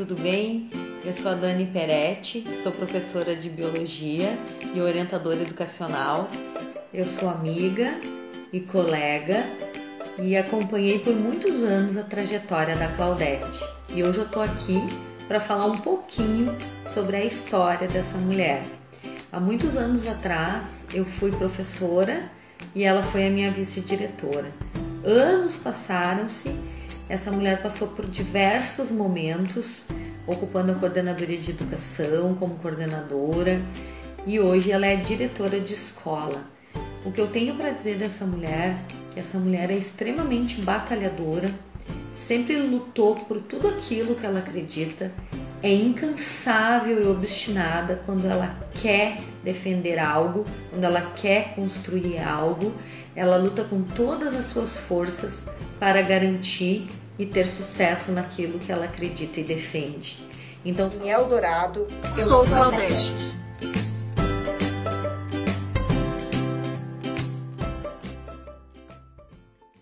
tudo bem? Eu sou a Dani Peretti, sou professora de biologia e orientadora educacional. Eu sou amiga e colega e acompanhei por muitos anos a trajetória da Claudete. E hoje eu tô aqui para falar um pouquinho sobre a história dessa mulher. Há muitos anos atrás eu fui professora e ela foi a minha vice-diretora. Anos passaram-se essa mulher passou por diversos momentos, ocupando a coordenadoria de educação como coordenadora e hoje ela é diretora de escola. O que eu tenho para dizer dessa mulher, que essa mulher é extremamente batalhadora, sempre lutou por tudo aquilo que ela acredita, é incansável e obstinada quando ela quer defender algo, quando ela quer construir algo, ela luta com todas as suas forças para garantir e ter sucesso naquilo que ela acredita e defende. Então, em Eldorado, eu sou Claudete.